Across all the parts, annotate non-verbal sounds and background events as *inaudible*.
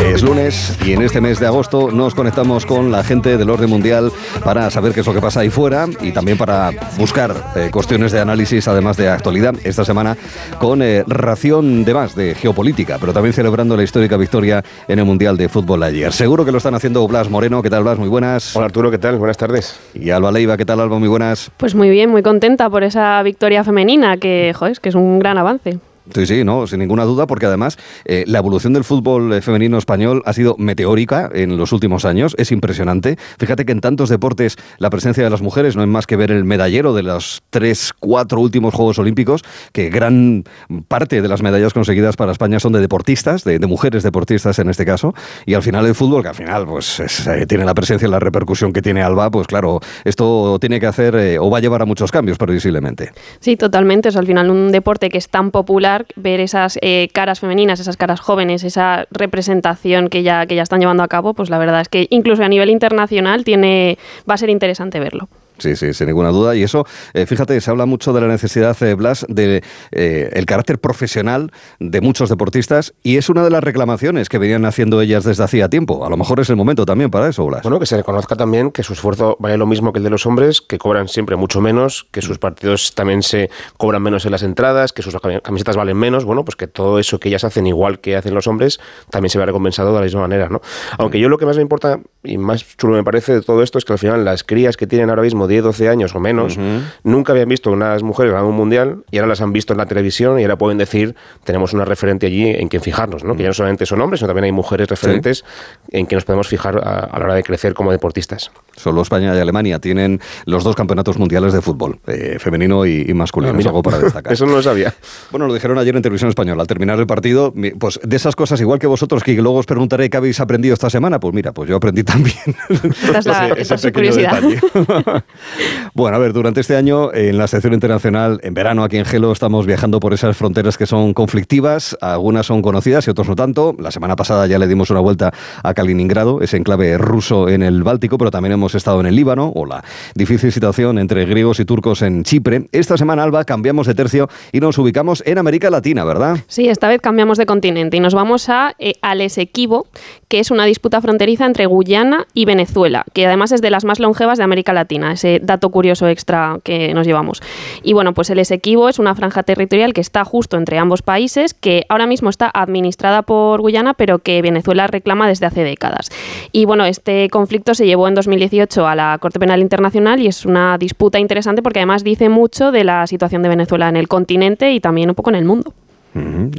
Es lunes y en este mes de agosto nos conectamos con la gente del orden mundial para saber qué es lo que pasa ahí fuera y también para buscar eh, cuestiones de análisis, además de actualidad, esta semana con eh, ración de más de geopolítica, pero también celebrando la histórica victoria en el Mundial de Fútbol ayer. Seguro que lo están haciendo Blas Moreno. ¿Qué tal, Blas? Muy buenas. Hola, Arturo. ¿Qué tal? Buenas tardes. Y Alba Leiva. ¿Qué tal, Alba? Muy buenas. Pues muy bien, muy contenta por esa victoria femenina, que, joder, que es un gran avance. Sí, sí, no, sin ninguna duda, porque además eh, la evolución del fútbol eh, femenino español ha sido meteórica en los últimos años, es impresionante. Fíjate que en tantos deportes la presencia de las mujeres no es más que ver el medallero de los tres, cuatro últimos Juegos Olímpicos, que gran parte de las medallas conseguidas para España son de deportistas, de, mujeres deportistas en este caso, y al final el fútbol, que al final pues eh, tiene la presencia y la repercusión que tiene Alba, pues claro, esto tiene que hacer o va a llevar a muchos cambios previsiblemente. Sí, totalmente, es al final un deporte que es tan popular ver esas eh, caras femeninas, esas caras jóvenes, esa representación que ya, que ya están llevando a cabo, pues la verdad es que incluso a nivel internacional tiene, va a ser interesante verlo. Sí, sí, sin ninguna duda. Y eso, eh, fíjate, se habla mucho de la necesidad, eh, Blas, de eh, el carácter profesional de muchos deportistas y es una de las reclamaciones que venían haciendo ellas desde hacía tiempo. A lo mejor es el momento también para eso, Blas. Bueno, que se reconozca también que su esfuerzo vale lo mismo que el de los hombres, que cobran siempre mucho menos, que sus partidos también se cobran menos en las entradas, que sus camisetas valen menos. Bueno, pues que todo eso que ellas hacen igual que hacen los hombres también se ve recompensado de la misma manera, ¿no? Aunque yo lo que más me importa y más chulo me parece de todo esto es que al final las crías que tienen ahora mismo 10, 12 años o menos, nunca habían visto unas mujeres ganar un mundial y ahora las han visto en la televisión y ahora pueden decir, tenemos una referente allí en quien fijarnos, ¿no? que ya no solamente son hombres, sino también hay mujeres referentes en que nos podemos fijar a, la hora de crecer como deportistas. Solo España y Alemania tienen los dos campeonatos mundiales de fútbol, eh, femenino y, masculino. Ah, algo para destacar. *laughs* Eso no lo sabía. Bueno, lo dijeron ayer en Televisión Española. Al terminar el partido, pues de esas cosas, igual que vosotros, que luego os preguntaré qué habéis aprendido esta semana, pues mira, pues yo aprendí *laughs* también. Esa es *laughs* curiosidad. Bueno, a ver, durante este año en la sección internacional, en verano aquí en Gelo, estamos viajando por esas fronteras que son conflictivas. Algunas son conocidas y otras no tanto. La semana pasada ya le dimos una vuelta a Kaliningrado, ese enclave ruso en el Báltico, pero también hemos estado en el Líbano o la difícil situación entre griegos y turcos en Chipre. Esta semana, Alba, cambiamos de tercio y nos ubicamos en América Latina, ¿verdad? Sí, esta vez cambiamos de continente y nos vamos a eh, al Esequibo, que es una disputa fronteriza entre Guyana y Venezuela, que además es de las más longevas de América Latina, ese dato curioso extra que nos llevamos. Y bueno, pues el Esequibo es una franja territorial que está justo entre ambos países, que ahora mismo está administrada por Guyana, pero que Venezuela reclama desde hace décadas. Y bueno, este conflicto se llevó en 2018 a la Corte Penal Internacional y es una disputa interesante porque además dice mucho de la situación de Venezuela en el continente y también un poco en el mundo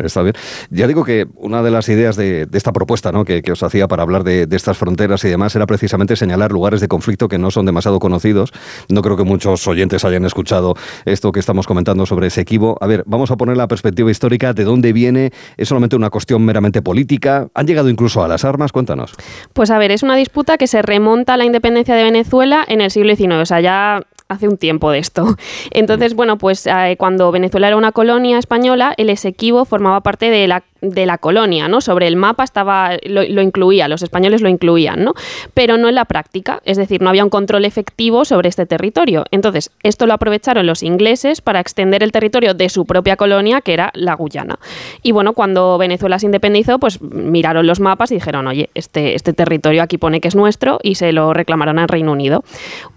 está bien. Ya digo que una de las ideas de, esta propuesta ¿no? que, os hacía para hablar de, estas fronteras y demás era precisamente señalar lugares de conflicto que no son demasiado conocidos. No creo que muchos oyentes hayan escuchado esto que estamos comentando sobre ese equivo. A ver, vamos a poner la perspectiva histórica de dónde viene. ¿Es solamente una cuestión meramente política? ¿Han llegado incluso a las armas? Cuéntanos. Pues a ver, es una disputa que se remonta a la independencia de Venezuela en el siglo XIX. O sea, ya hace un tiempo de esto. *laughs* Entonces, bueno, pues eh, cuando Venezuela era una colonia española, el Esequibo formaba parte de la de la colonia, ¿no? Sobre el mapa estaba, lo, incluía, los españoles lo incluían, ¿no? Pero no en la práctica, es decir, no había un control efectivo sobre este territorio. Entonces, esto lo aprovecharon los ingleses para extender el territorio de su propia colonia, que era la Guyana. Y bueno, cuando Venezuela se independizó, pues miraron los mapas y dijeron, oye, este, este territorio aquí pone que es nuestro y se lo reclamaron al Reino Unido.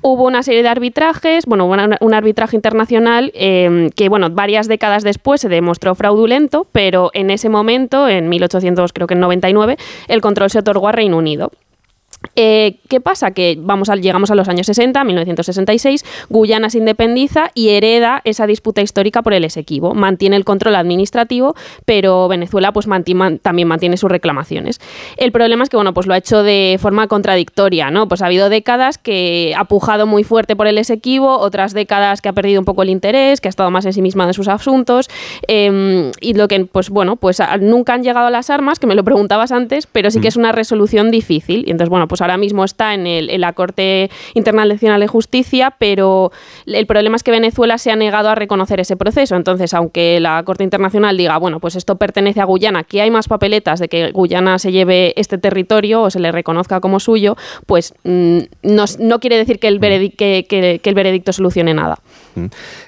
Hubo una serie de arbitrajes, bueno, un arbitraje internacional eh, que, bueno, varias décadas después se demostró fraudulento, pero en ese momento en 1800 creo que en 99, el control se otorgó a Reino Unido. Eh, ¿Qué pasa? Que vamos a, llegamos a los años 60, 1966, Guyana se independiza y hereda esa disputa histórica por el Esequibo. Mantiene el control administrativo, pero Venezuela pues, también mantiene sus reclamaciones. El problema es que bueno, pues lo ha hecho de forma contradictoria. ¿no? Pues ha habido décadas que ha pujado muy fuerte por el Esequibo, otras décadas que ha perdido un poco el interés, que ha estado más en sí misma de sus asuntos. Em, y lo que, pues bueno, pues nunca han llegado a las armas, que me lo preguntabas antes, pero sí que mm. es una resolución difícil. Y entonces, bueno, pues ahora mismo está en, el, la Corte Internacional de Justicia, pero el problema es que Venezuela se ha negado a reconocer ese proceso. Entonces, aunque la Corte Internacional diga, bueno, pues esto pertenece a Guyana, aquí hay más papeletas de que Guyana se lleve este territorio o se le reconozca como suyo, pues mm, no, quiere decir que que el veredicto solucione nada.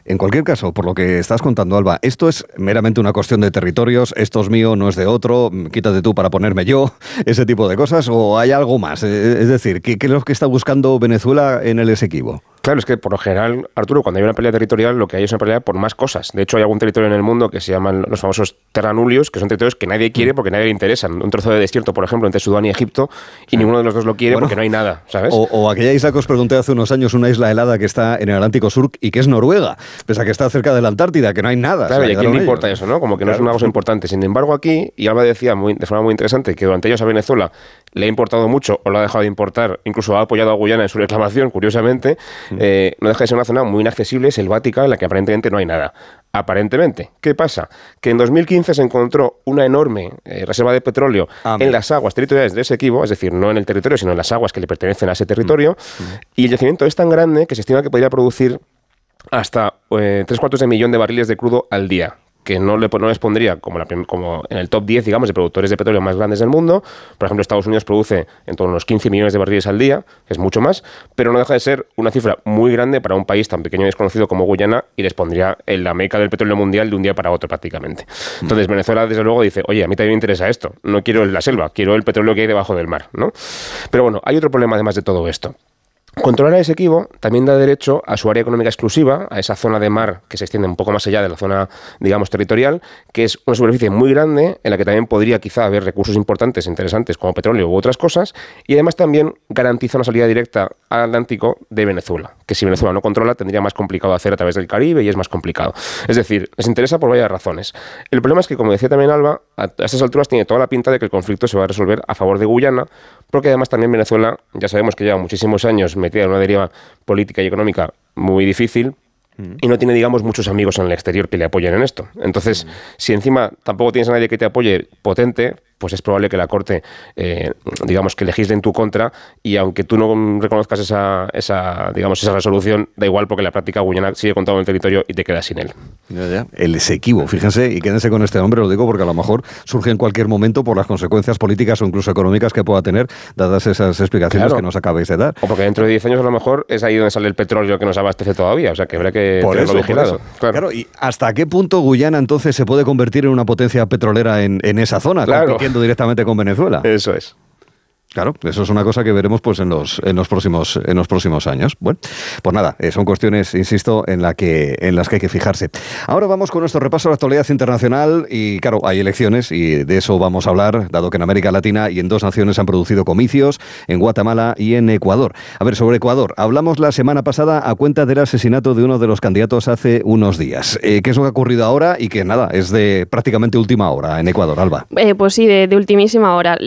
En cualquier caso, por lo que estás contando, Alba, esto es meramente una cuestión de territorios, esto es mío, no es de otro, quítate tú para ponerme yo, *laughs* ese tipo de cosas, o hay algo más. Es decir, ¿qué, es lo que está buscando Venezuela en el Esequibo? Claro, es que por lo general, Arturo, cuando hay una pelea territorial, lo que hay es una pelea por más cosas. De hecho, hay algún territorio en el mundo que se llaman los famosos terranulios, que son territorios que nadie quiere mm. porque nadie le interesan. Un trozo de desierto, por ejemplo, entre Sudán y Egipto, y ninguno de los dos lo quiere porque no hay nada, ¿sabes? O, aquella isla que os pregunté hace unos años, una isla helada que está en el Atlántico Sur y que es Noruega, pese a que está cerca de la Antártida, que no hay nada. Claro, y a quién le importa eso, ¿no? Como que no es una cosa importante. Sin embargo, aquí, y Alba decía muy, de forma muy interesante que durante años a Venezuela le ha importado mucho o lo ha dejado de importar, incluso ha apoyado a Guyana en su reclamación, curiosamente, mm. eh, no deja de ser una zona muy inaccesible, selvática, en la que aparentemente no hay nada. Aparentemente. ¿Qué pasa? Que en 2015 se encontró una enorme eh, reserva de petróleo ah, en las aguas territoriales de ese equipo, es decir, no en el territorio, sino en las aguas que le pertenecen a ese territorio, mm. Mm. y el yacimiento es tan grande que se estima que podría producir hasta eh, tres cuartos de millón de barriles de crudo al día que no, le, no les pondría como, como en el top 10, digamos, de productores de petróleo más grandes del mundo. Por ejemplo, Estados Unidos produce en torno a unos 15 millones de barriles al día, que es mucho más, pero no deja de ser una cifra muy grande para un país tan pequeño y desconocido como Guyana y les pondría en la meca del petróleo mundial de un día para otro prácticamente. Entonces, Venezuela, desde luego, dice, oye, a mí también me interesa esto, no quiero la selva, quiero el petróleo que hay debajo del mar, ¿no? Pero bueno, hay otro problema además de todo esto. Controlar ese equipo también da derecho a su área económica exclusiva, a esa zona de mar que se extiende un poco más allá de la zona, digamos, territorial, que es una superficie muy grande en la que también podría quizá haber recursos importantes, interesantes, como petróleo u otras cosas, y además también garantiza una salida directa al Atlántico de Venezuela, que si Venezuela no controla tendría más complicado hacer a través del Caribe y es más complicado. Es decir, les interesa por varias razones. El problema es que, como decía también Alba, a estas alturas tiene toda la pinta de que el conflicto se va a resolver a favor de Guyana, porque además también Venezuela, ya sabemos que lleva muchísimos años metida en una deriva política y económica muy difícil, mm. y no tiene, digamos, muchos amigos en el exterior que le apoyen en esto. Entonces, mm. si encima tampoco tienes a nadie que te apoye potente, pues es probable que la Corte, eh, digamos, que legisle en tu contra y aunque tú no reconozcas esa, esa, digamos, esa resolución, da igual porque la práctica Guyana sigue contando el territorio y te quedas sin él. El Esequibo, fíjense, y quédense con este nombre, lo digo porque a lo mejor surge en cualquier momento por las consecuencias políticas o incluso económicas que pueda tener, dadas esas explicaciones que nos acabáis de dar. O porque dentro de 10 años a lo mejor es ahí donde sale el petróleo que nos abastece todavía, o sea que habrá que tenerlo vigilado. Claro. ¿y hasta qué punto Guyana entonces se puede convertir en una potencia petrolera en, en esa zona? Claro directamente con Venezuela. Eso es. Claro, eso es una cosa que veremos pues en los, en los próximos en los próximos años. Bueno, pues nada, eh, son cuestiones, insisto, en la que en las que hay que fijarse. Ahora vamos con nuestro repaso a la actualidad internacional y claro, hay elecciones y de eso vamos a hablar, dado que en América Latina y en dos naciones han producido comicios, en Guatemala y en Ecuador. A ver, sobre Ecuador, hablamos la semana pasada a cuenta del asesinato de uno de los candidatos hace unos días. Eh, ¿Qué es lo que ha ocurrido ahora y que nada, es de prácticamente última hora en Ecuador, Alba? Eh, pues sí, de, ultimísima hora.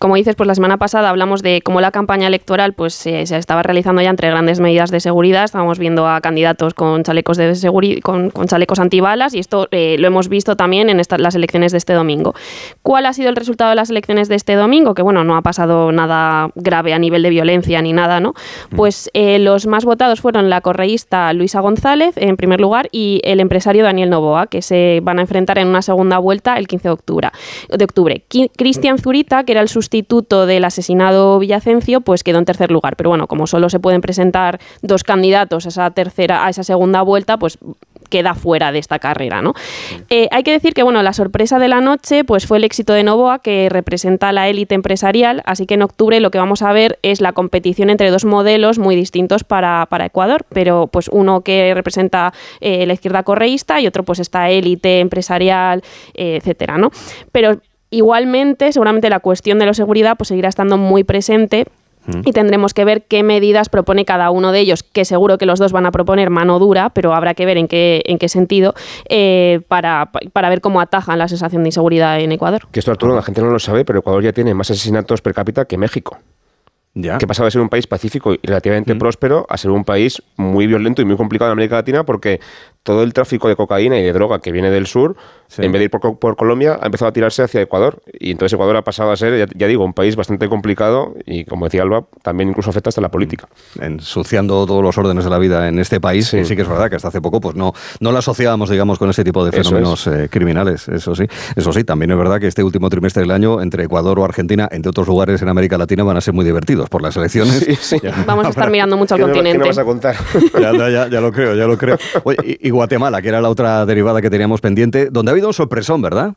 como dices, pues las semana pasada hablamos de cómo la campaña electoral pues se estaba realizando ya entre grandes medidas de seguridad. Estábamos viendo a candidatos con chalecos de seguridad, con, chalecos antibalas y esto eh, lo hemos visto también en las elecciones de este domingo. ¿Cuál ha sido el resultado de las elecciones de este domingo? Que bueno, no ha pasado nada grave a nivel de violencia ni nada, ¿no? Mm. Pues eh, los más votados fueron la correísta Luisa González en primer lugar y el empresario Daniel Novoa, que se van a enfrentar en una segunda vuelta el 15 de octubre. De octubre. Cristian Zurita, que era el sustituto del asesinato Villacencio, pues quedó en tercer lugar. Pero bueno, como solo se pueden presentar dos candidatos a esa tercera, a esa segunda vuelta, pues queda fuera de esta carrera, ¿no? Eh, hay que decir que bueno, la sorpresa de la noche pues fue el éxito de Novoa que representa la élite empresarial, así que en octubre lo que vamos a ver es la competición entre dos modelos muy distintos para, Ecuador, pero pues uno que representa eh, la izquierda correísta y otro pues esta élite empresarial, eh, etcétera, ¿no? Pero Igualmente, seguramente la cuestión de la seguridad pues, seguirá estando muy presente mm. y tendremos que ver qué medidas propone cada uno de ellos, que seguro que los dos van a proponer mano dura, pero habrá que ver en qué, en qué sentido eh, para, para, ver cómo atajan la sensación de inseguridad en Ecuador. Que esto, Arturo, la gente no lo sabe, pero Ecuador ya tiene más asesinatos per cápita que México. Ya. Que pasaba de ser un país pacífico y relativamente mm. próspero a ser un país muy violento y muy complicado en América Latina porque todo el tráfico de cocaína y de droga que viene del sur, en vez de ir por, Colombia, ha empezado a tirarse hacia Ecuador. Y entonces Ecuador ha pasado a ser, ya, digo, un país bastante complicado y, como decía Alba, también incluso afecta hasta la política. Ensuciando todos los órdenes de la vida en este país, sí, sí que es verdad que hasta hace poco pues no, no la asociábamos, digamos, con ese tipo de fenómenos eh, criminales. Eso sí. Eso sí, también es verdad que este último trimestre del año, entre Ecuador o Argentina, entre otros lugares en América Latina, van a ser muy divertidos por las elecciones. *laughs* Vamos a estar mirando mucho al continente. ¿Qué vas a contar? *laughs* ya, ya, lo creo, ya lo creo. *laughs* y, Guatemala, que era la otra derivada que teníamos pendiente, donde ha habido un sorpresón, ¿verdad?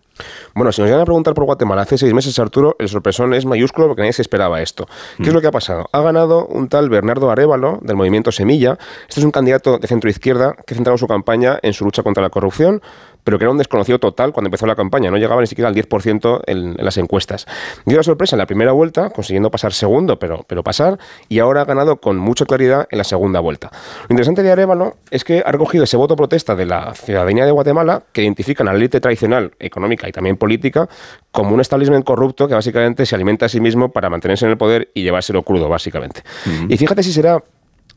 Bueno, si nos llegan a preguntar por Guatemala hace seis meses, Arturo, el sorpresón es mayúsculo porque nadie se esperaba esto. ¿Qué es mm. lo que ha pasado? Ha ganado un tal Bernardo Arevalo del movimiento Semilla. Este es un candidato de centro izquierda que ha centrado su campaña en su lucha contra la corrupción, pero que era un desconocido total cuando empezó la campaña, no llegaba ni siquiera al 10% en, en, las encuestas. Dio la sorpresa en la primera vuelta, consiguiendo pasar segundo, pero, pero pasar, y ahora ha ganado con mucha claridad en la segunda vuelta. Lo interesante de Arevalo es que ha recogido ese voto protesta de la ciudadanía de Guatemala, que identifican a la élite tradicional, económica y también política, como un establishment corrupto que básicamente se alimenta a sí mismo para mantenerse en el poder y llevárselo crudo, básicamente. Y fíjate si será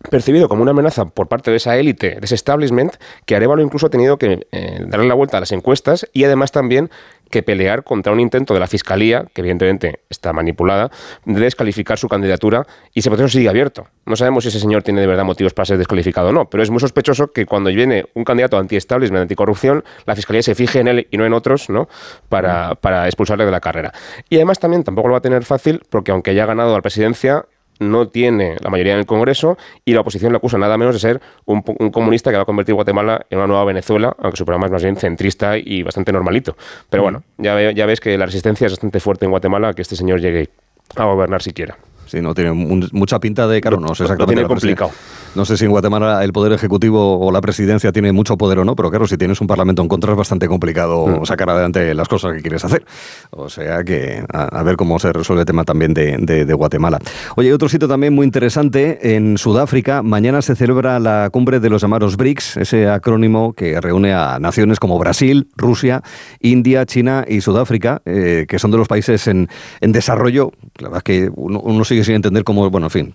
percibido como una amenaza por parte de esa élite, de ese establishment, que Arevalo incluso ha tenido que eh, darle la vuelta a las encuestas y además también que pelear contra un intento de la Fiscalía, que evidentemente está manipulada, de descalificar su candidatura y ese proceso sigue abierto. No sabemos si ese señor tiene de verdad motivos para ser descalificado o no, pero es muy sospechoso que cuando viene un candidato anti-establishment, anticorrupción, la Fiscalía se fije en él y no en otros ¿no? Para, para expulsarle de la carrera. Y además también tampoco lo va a tener fácil porque aunque haya ganado la presidencia, no tiene la mayoría en el Congreso y la oposición le acusa nada menos de ser un, comunista que va a convertir Guatemala en una nueva Venezuela, aunque su programa es más bien centrista y bastante normalito. Pero bueno, ya, ya ves que la resistencia es bastante fuerte en Guatemala a que este señor llegue a gobernar siquiera. Sí, no tiene mucha pinta de, claro, no sé exactamente. tiene complicado. No sé si en Guatemala el Poder Ejecutivo o la Presidencia tiene mucho poder o no, pero claro, si tienes un Parlamento en contra es bastante complicado mm. sacar adelante las cosas que quieres hacer. O sea que a, ver cómo se resuelve el tema también de, Guatemala. Oye, otro sitio también muy interesante, en Sudáfrica, mañana se celebra la cumbre de los llamados BRICS, ese acrónimo que reúne a naciones como Brasil, Rusia, India, China y Sudáfrica, eh, que son de los países en, desarrollo. La verdad es que uno, sigue sin entender cómo, bueno, en fin,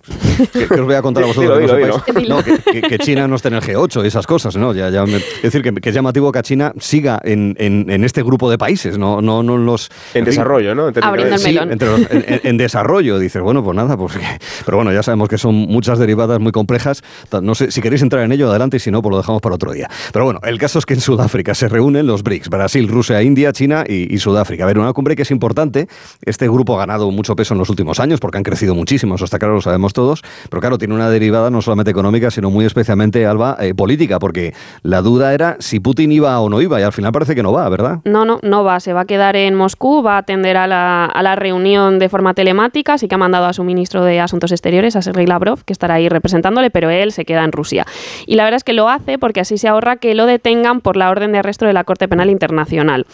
que, os voy a contar a vosotros. *laughs* *laughs* No, que, China no esté en el G8 y esas cosas, ¿no? Ya, ya es decir, que, es llamativo que China siga en, en, este grupo de países, no, no, no los... En, desarrollo, ¿no? Abriendo el melón. en, desarrollo, dices, bueno, pues nada, pues... Pero bueno, ya sabemos que son muchas derivadas muy complejas. No sé, si queréis entrar en ello, adelante, y si no, pues lo dejamos para otro día. Pero bueno, el caso es que en Sudáfrica se reúnen los BRICS, Brasil, Rusia, India, China y, Sudáfrica. A ver, una cumbre que es importante. Este grupo ha ganado mucho peso en los últimos años porque han crecido muchísimo, eso está claro, lo sabemos todos. Pero claro, tiene una derivada no solamente económica, sino muy especialmente, Alba, eh, política, porque la duda era si Putin iba o no iba, y al final parece que no va, ¿verdad? No, no, no va, se va a quedar en Moscú, va a atender a la, a la reunión de forma telemática, así que ha mandado a su ministro de Asuntos Exteriores, a Sergei Lavrov, que estará ahí representándole, pero él se queda en Rusia. Y la verdad es que lo hace porque así se ahorra que lo detengan por la orden de arresto de la Corte Penal Internacional.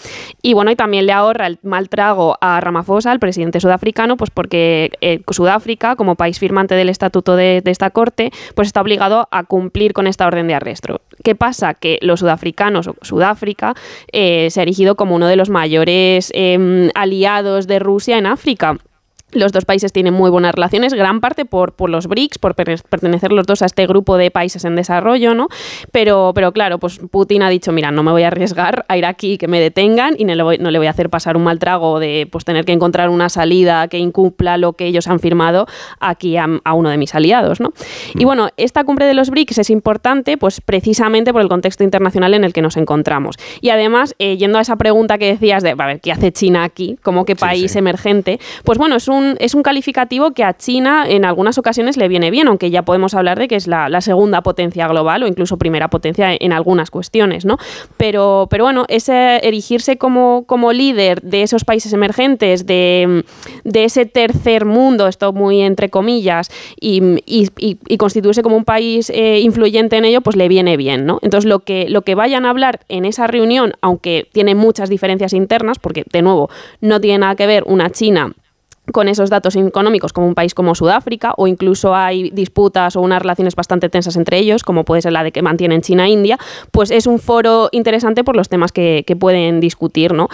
Y bueno, y también le ahorra el mal trago a Ramaphosa, el presidente sudafricano, pues porque eh, Sudáfrica, como país firmante del estatuto de, de esta Corte, pues está obligado a cumplir con esta orden de arresto. ¿Qué pasa? Que los sudafricanos, o Sudáfrica, eh, se ha erigido como uno de los mayores em, aliados de Rusia en África. Los dos países tienen muy buenas relaciones, gran parte por, por los BRICS, por pertenecer los dos a este grupo de países en desarrollo, ¿no? Pero, pero claro, pues Putin ha dicho, mira, no me voy a arriesgar a ir aquí que me detengan y no le voy, no le voy a hacer pasar un mal trago de pues, tener que encontrar una salida que incumpla lo que ellos han firmado aquí a, uno de mis aliados, ¿no? Y mm. bueno, esta cumbre de los BRICS es importante, pues precisamente por el contexto internacional en el que nos encontramos. Y además, eh, yendo a esa pregunta que decías de, a ver, ¿qué hace China aquí? ¿Cómo qué país emergente? Pues bueno, es un es un calificativo que a China en algunas ocasiones le viene bien, aunque ya podemos hablar de que es la, segunda potencia global o incluso primera potencia en, algunas cuestiones, ¿no? Pero, pero bueno, erigirse como, como líder de esos países emergentes, de, ese tercer mundo, esto muy entre comillas, y, constituirse como un país eh, influyente en ello, pues le viene bien, ¿no? Entonces lo que, lo que vayan a hablar en esa reunión, aunque tiene muchas diferencias internas, porque de nuevo no tiene nada que ver una China con esos datos económicos como un país como Sudáfrica o incluso hay disputas o unas relaciones bastante tensas entre ellos, como puede ser la de que mantienen China e India, pues es un foro interesante por los temas que, que pueden discutir, ¿no?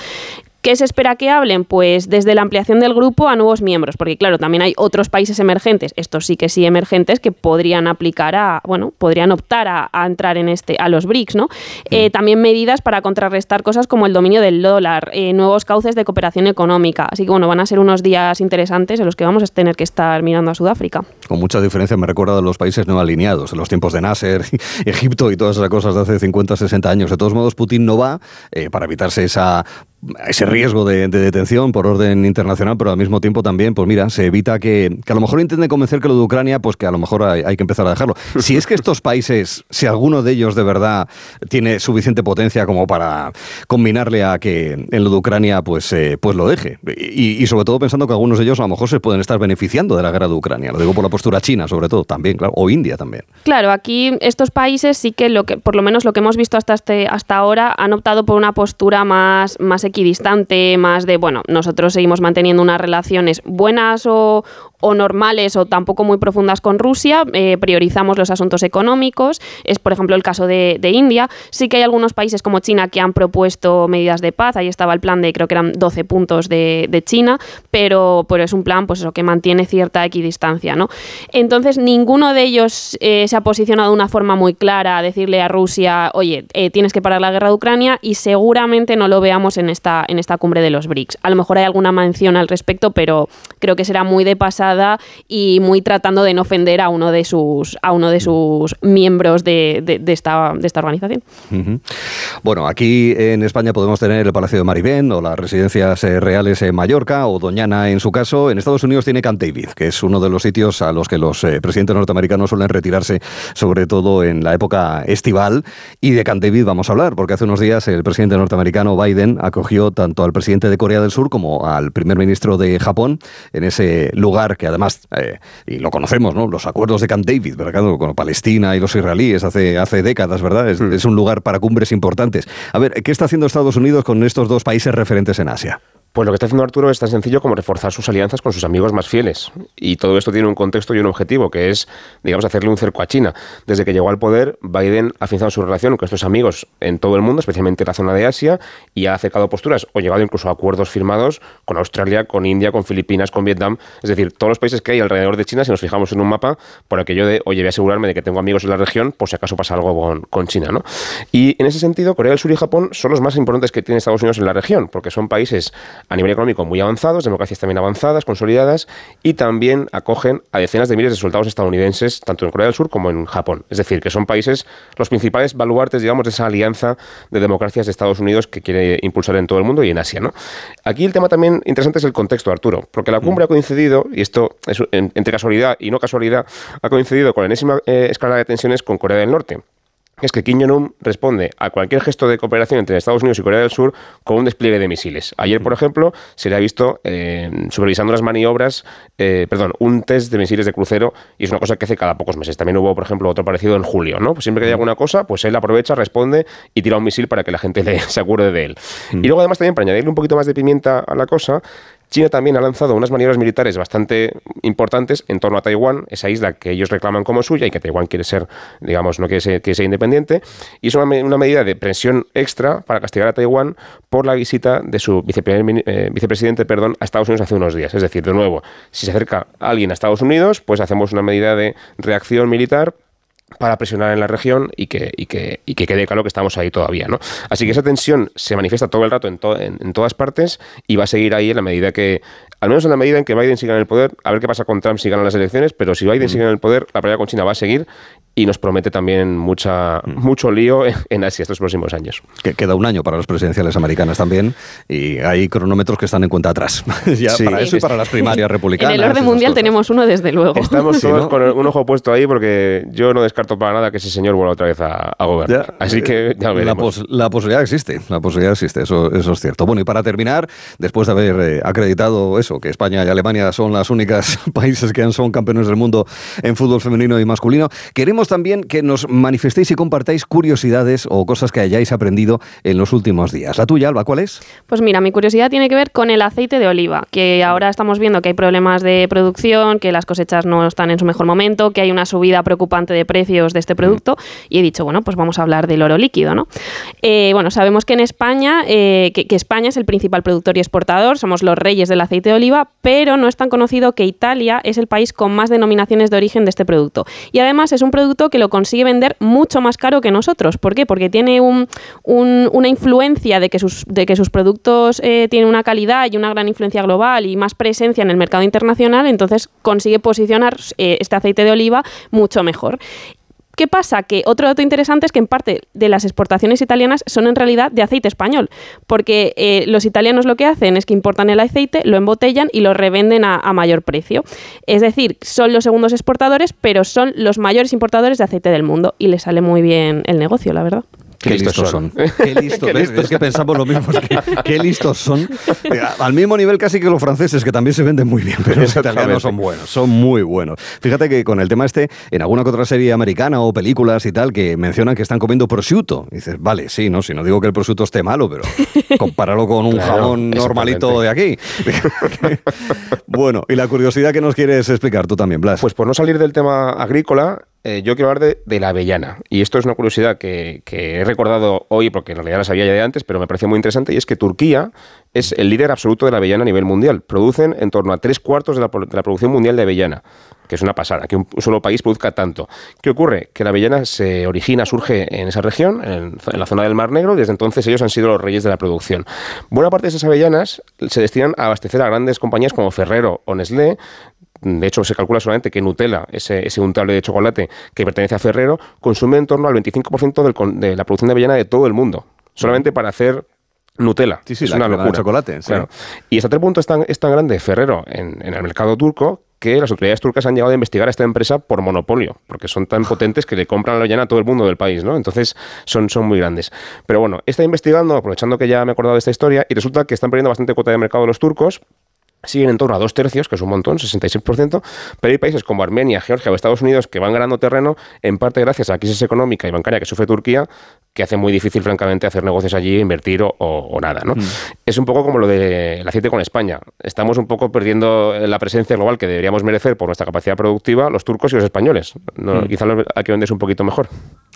¿Qué se espera que hablen? Pues desde la ampliación del grupo a nuevos miembros, porque claro, también hay otros países emergentes, estos sí que sí emergentes, que podrían aplicar a, bueno, podrían optar a, entrar en este, a los BRICS, ¿no? Eh, también medidas para contrarrestar cosas como el dominio del dólar, eh, nuevos cauces de cooperación económica. Así que bueno, van a ser unos días interesantes en los que vamos a tener que estar mirando a Sudáfrica. Con mucha diferencia me recuerda a los países no alineados, en los tiempos de Nasser, *laughs* Egipto y todas esas cosas de hace 50, 60 años. De todos modos, Putin no va eh, para evitarse esa ese riesgo de, detención por orden internacional, pero al mismo tiempo también, pues mira, se evita que, que a lo mejor intenten convencer que lo de Ucrania, pues que a lo mejor hay, que empezar a dejarlo. *laughs* Si es que estos países, si alguno de ellos de verdad tiene suficiente potencia como para combinarle a que en lo de Ucrania, pues, eh, pues lo deje. Y, sobre todo pensando que algunos de ellos a lo mejor se pueden estar beneficiando de la guerra de Ucrania. Lo digo por la postura china, sobre todo, también, claro, o India también. Claro, aquí estos países sí que, lo que por lo menos lo que hemos visto hasta, este, hasta ahora, han optado por una postura más, más equidistante, más de, bueno, nosotros seguimos manteniendo unas relaciones buenas o, o normales o tampoco muy profundas con Rusia, eh, priorizamos los asuntos económicos, es por ejemplo el caso de, India, sí que hay algunos países como China que han propuesto medidas de paz, ahí estaba el plan de creo que eran 12 puntos de, China, pero, pero es un plan pues eso, que mantiene cierta equidistancia. ¿no? Entonces ninguno de ellos eh, se ha posicionado de una forma muy clara a decirle a Rusia, oye, eh, tienes que parar la guerra de Ucrania y seguramente no lo veamos en esta, en esta cumbre de los BRICS. A lo mejor hay alguna mención al respecto, pero creo que será muy de pasar y muy tratando de no ofender a uno de sus, a uno de sus miembros de, de, esta, de esta organización. Bueno, aquí en España podemos tener el Palacio de Maribén o las residencias eh, reales en Mallorca o Doñana en su caso. En Estados Unidos tiene Camp David, que es uno de los sitios a los que los eh, presidentes norteamericanos suelen retirarse, sobre todo en la época estival. Y de Camp David vamos a hablar, porque hace unos días el presidente norteamericano Biden acogió tanto al presidente de Corea del Sur como al primer ministro de Japón en ese lugar que además, eh, y lo conocemos, ¿no? Los acuerdos de Camp David, ¿verdad? Con Palestina y los israelíes hace, hace décadas, ¿verdad? Es, hmm. es un lugar para cumbres importantes. A ver, ¿qué está haciendo Estados Unidos con estos dos países referentes en Asia? Pues lo que está haciendo Arturo es tan sencillo como reforzar sus alianzas con sus amigos más fieles. Y todo esto tiene un contexto y un objetivo, que es, digamos, hacerle un cerco a China. Desde que llegó al poder, Biden ha afianzado su relación con estos amigos en todo el mundo, especialmente en la zona de Asia, y ha acercado posturas o llegado incluso a acuerdos firmados con Australia, con India, con Filipinas, con Vietnam. Es decir, todos los países que hay alrededor de China, si nos fijamos en un mapa, por aquello de, oye, voy a asegurarme de que tengo amigos en la región, por si acaso pasa algo con, con China, ¿no? Y en ese sentido, Corea del Sur y Japón son los más importantes que tiene Estados Unidos en la región, porque son países a nivel económico muy avanzados, democracias también avanzadas, consolidadas, y también acogen a decenas de miles de soldados estadounidenses, tanto en Corea del Sur como en Japón. Es decir, que son países, los principales baluartes, digamos, de esa alianza de democracias de Estados Unidos que quiere impulsar en todo el mundo y en Asia. ¿no? Aquí el tema también interesante es el contexto, Arturo, porque la cumbre ha coincidido, y esto es entre casualidad y no casualidad, ha coincidido con la enésima eh, escala de tensiones con Corea del Norte es que Kim Jong-un responde a cualquier gesto de cooperación entre Estados Unidos y Corea del Sur con un despliegue de misiles. Ayer, por ejemplo, se le ha visto eh, supervisando las maniobras, eh, perdón, un test de misiles de crucero y es una cosa que hace cada pocos meses. También hubo, por ejemplo, otro parecido en julio, ¿no? Pues siempre que hay alguna cosa, pues él aprovecha, responde y tira un misil para que la gente le, *laughs* se acuerde de él. Y luego, además, también para añadirle un poquito más de pimienta a la cosa, China también ha lanzado unas maniobras militares bastante importantes en torno a Taiwán, esa isla que ellos reclaman como suya y que Taiwán quiere ser, digamos, no quiere ser, independiente, y es una, medida de presión extra para castigar a Taiwán por la visita de su eh, vicepresidente perdón, a Estados Unidos hace unos días. Es decir, de nuevo, si se acerca alguien a Estados Unidos, pues hacemos una medida de reacción militar para presionar en la región y que, y que, y que quede claro que estamos ahí todavía. ¿no? Así que esa tensión se manifiesta todo el rato en, en, todas partes y va a seguir ahí en la medida que, al menos en la medida en que Biden siga en el poder, a ver qué pasa con Trump si gana las elecciones, pero si Biden mm. sigue en el poder, la pelea con China va a seguir y nos promete también mucha, mm. mucho lío en Asia estos próximos años. Que queda un año para las presidenciales americanas también y hay cronómetros que están en cuenta atrás. *laughs* ya para eso y para las primarias republicanas. En el orden mundial tenemos uno desde luego. Estamos todos con un ojo puesto ahí porque yo no descarto para nada que ese señor vuelva otra vez a, gobernar. Así que ya veremos. La, posibilidad existe, la posibilidad existe, eso, eso es cierto. Bueno, y para terminar, después de haber eh, acreditado eso, que España y Alemania son las únicas *laughs* países que son campeones del mundo en fútbol femenino y masculino, queremos también que nos manifestéis y compartáis curiosidades o cosas que hayáis aprendido en los últimos días. La tuya, Alba, ¿cuál es? Pues mira, mi curiosidad tiene que ver con el aceite de oliva, que ahora estamos viendo que hay problemas de producción, que las cosechas no están en su mejor momento, que hay una subida preocupante de precios de este producto y he dicho, bueno, pues vamos a hablar del oro líquido, ¿no? Eh, bueno, sabemos que en España, eh, que, que España es el principal productor y exportador, somos los reyes del aceite de oliva, pero no es tan conocido que Italia es el país con más denominaciones de origen de este producto. Y además es un producto que lo consigue vender mucho más caro que nosotros. ¿Por qué? Porque tiene un, un, una influencia de que sus, de que sus productos eh, tienen una calidad y una gran influencia global y más presencia en el mercado internacional, entonces consigue posicionar eh, este aceite de oliva mucho mejor. ¿Qué pasa? Que otro dato interesante es que en parte de las exportaciones italianas son en realidad de aceite español, porque eh, los italianos lo que hacen es que importan el aceite, lo embotellan y lo revenden a, a, mayor precio. Es decir, son los segundos exportadores, pero son los mayores importadores de aceite del mundo y les sale muy bien el negocio, la verdad. Qué, listos, listos son. son. Qué listos. ¿Qué listos. Es que pensamos lo mismo. Es que, *laughs* qué listos son. Al mismo nivel casi que los franceses, que también se venden muy bien, pero los italianos son buenos, son muy buenos. Fíjate que con el tema este, en alguna que otra serie americana o películas y tal, que mencionan que están comiendo prosciutto. Y dices, vale, sí, no, si no digo que el prosciutto esté malo, pero *laughs* compáralo con un claro, jamón normalito de aquí. *laughs* bueno, y la curiosidad que nos quieres explicar tú también, Blas. Pues por no salir del tema agrícola, eh, yo quiero hablar de, la avellana. Y esto es una curiosidad que, he recordado hoy, porque en realidad la sabía ya de antes, pero me parece muy interesante, y es que Turquía es el líder absoluto de la avellana a nivel mundial. Producen en torno a tres cuartos de la, de la producción mundial de avellana, que es una pasada, que un solo país produzca tanto. ¿Qué ocurre? Que la avellana se origina, surge en esa región, en, en la zona del Mar Negro, y desde entonces ellos han sido los reyes de la producción. Buena parte de esas avellanas se destinan a abastecer a grandes compañías como Ferrero o Nestlé, de hecho se calcula solamente que Nutella, ese, ese, untable de chocolate que pertenece a Ferrero, consume en torno al 25% del, de la producción de avellana de todo el mundo, solamente para hacer Nutella. Sí, sí, es la una locura. De chocolate, sí. claro. Y hasta tal punto es tan, es tan grande Ferrero en, en, el mercado turco que las autoridades turcas han llegado a investigar a esta empresa por monopolio, porque son tan potentes que le compran la avellana a todo el mundo del país, ¿no? Entonces son, son muy grandes. Pero bueno, está investigando, aprovechando que ya me he acordado de esta historia, y resulta que están perdiendo bastante cuota de mercado los turcos, siguen en torno a dos tercios, que es un montón, 66%, pero hay países como Armenia, Georgia o Estados Unidos que van ganando terreno, en parte gracias a la crisis económica y bancaria que sufre Turquía, que hace muy difícil, francamente, hacer negocios allí, invertir o, o, o nada. ¿no? Mm. Es un poco como lo del de aceite con España. Estamos un poco perdiendo la presencia global que deberíamos merecer por nuestra capacidad productiva los turcos y los españoles. ¿no? Mm. Quizá hay que venderse un poquito mejor.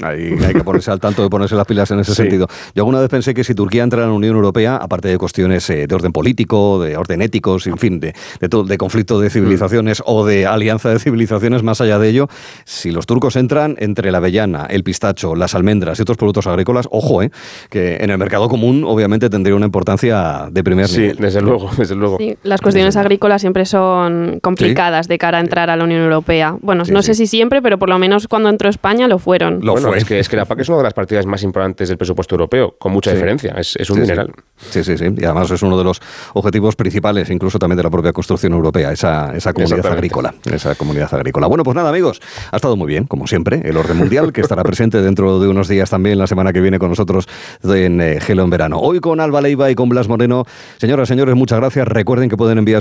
Ahí hay que ponerse al tanto de ponerse las pilas en ese sí. sentido. Yo alguna vez pensé que si Turquía entra en la Unión Europea, aparte de cuestiones eh, de orden político, de orden éticos, en fin, de, de, todo, de conflicto de civilizaciones mm. o de alianza de civilizaciones, más allá de ello, si los turcos entran entre la avellana, el pistacho, las almendras y otros productos agrícolas, ojo, eh, que en el mercado común obviamente tendría una importancia de primer sí, nivel. Sí, desde luego, *laughs* desde luego. Sí, las cuestiones agrícolas siempre son complicadas ¿Sí? de cara a entrar a la Unión Europea. Bueno, sí, no sé si siempre, pero por lo menos cuando entró España lo fueron. Lo bueno, fue. Es que, es que la PAC es una de las partidas más importantes del presupuesto europeo, con mucha diferencia. Es, es un dineral. Sí, sí, sí. Y además es uno de los objetivos principales, incluso también de la propia construcción europea, esa, esa comunidad agrícola. Esa comunidad agrícola. Bueno, pues nada, amigos, ha estado muy bien, como siempre, el orden mundial, que estará presente dentro de unos días también, la semana que viene con nosotros en eh, Gelo en Verano. Hoy con Alba Leiva y con Blas Moreno. Señoras, señores, muchas gracias. Recuerden que pueden enviar sus